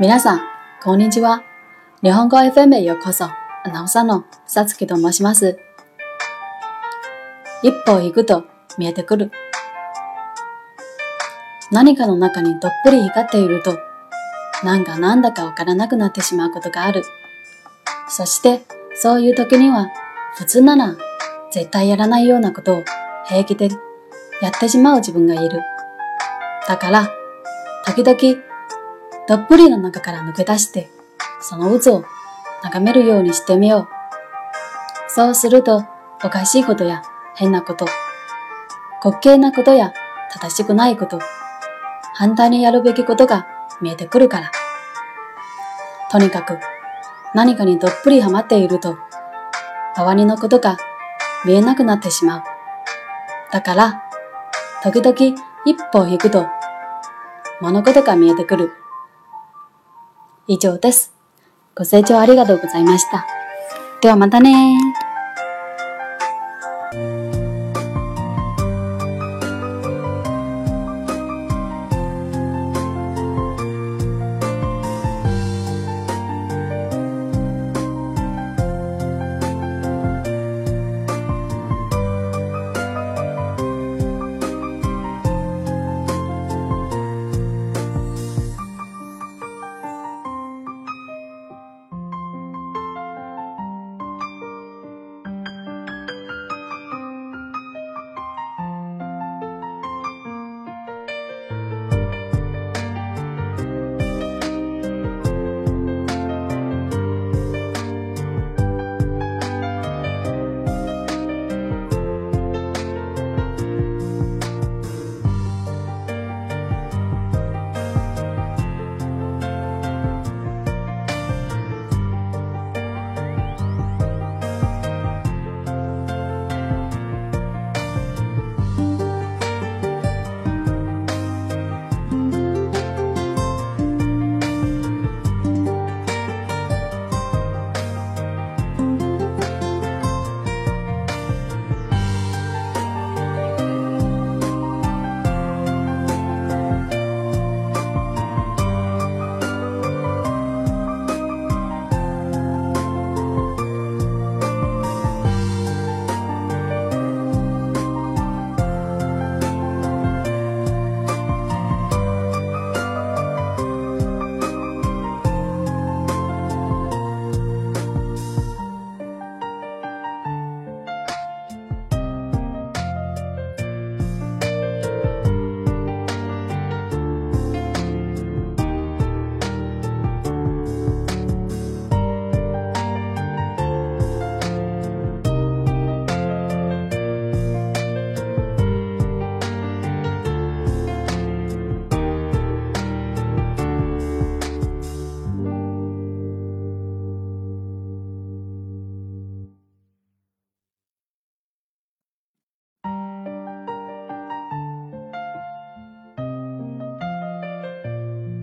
皆さん、こんにちは。日本語 FM へようこそ。アナウンサーのさつきと申します。一歩行くと見えてくる。何かの中にどっぷり光っていると、なんかなんだかわからなくなってしまうことがある。そして、そういう時には、普通なら絶対やらないようなことを平気でやってしまう自分がいる。だから、時々どっぷりの中から抜け出して、その渦を眺めるようにしてみよう。そうすると、おかしいことや変なこと、滑稽なことや正しくないこと、反対にやるべきことが見えてくるから。とにかく、何かにどっぷりハマっていると、周りのことが見えなくなってしまう。だから、時々一歩引くと、物事が見えてくる。以上です。ご清聴ありがとうございました。ではまたね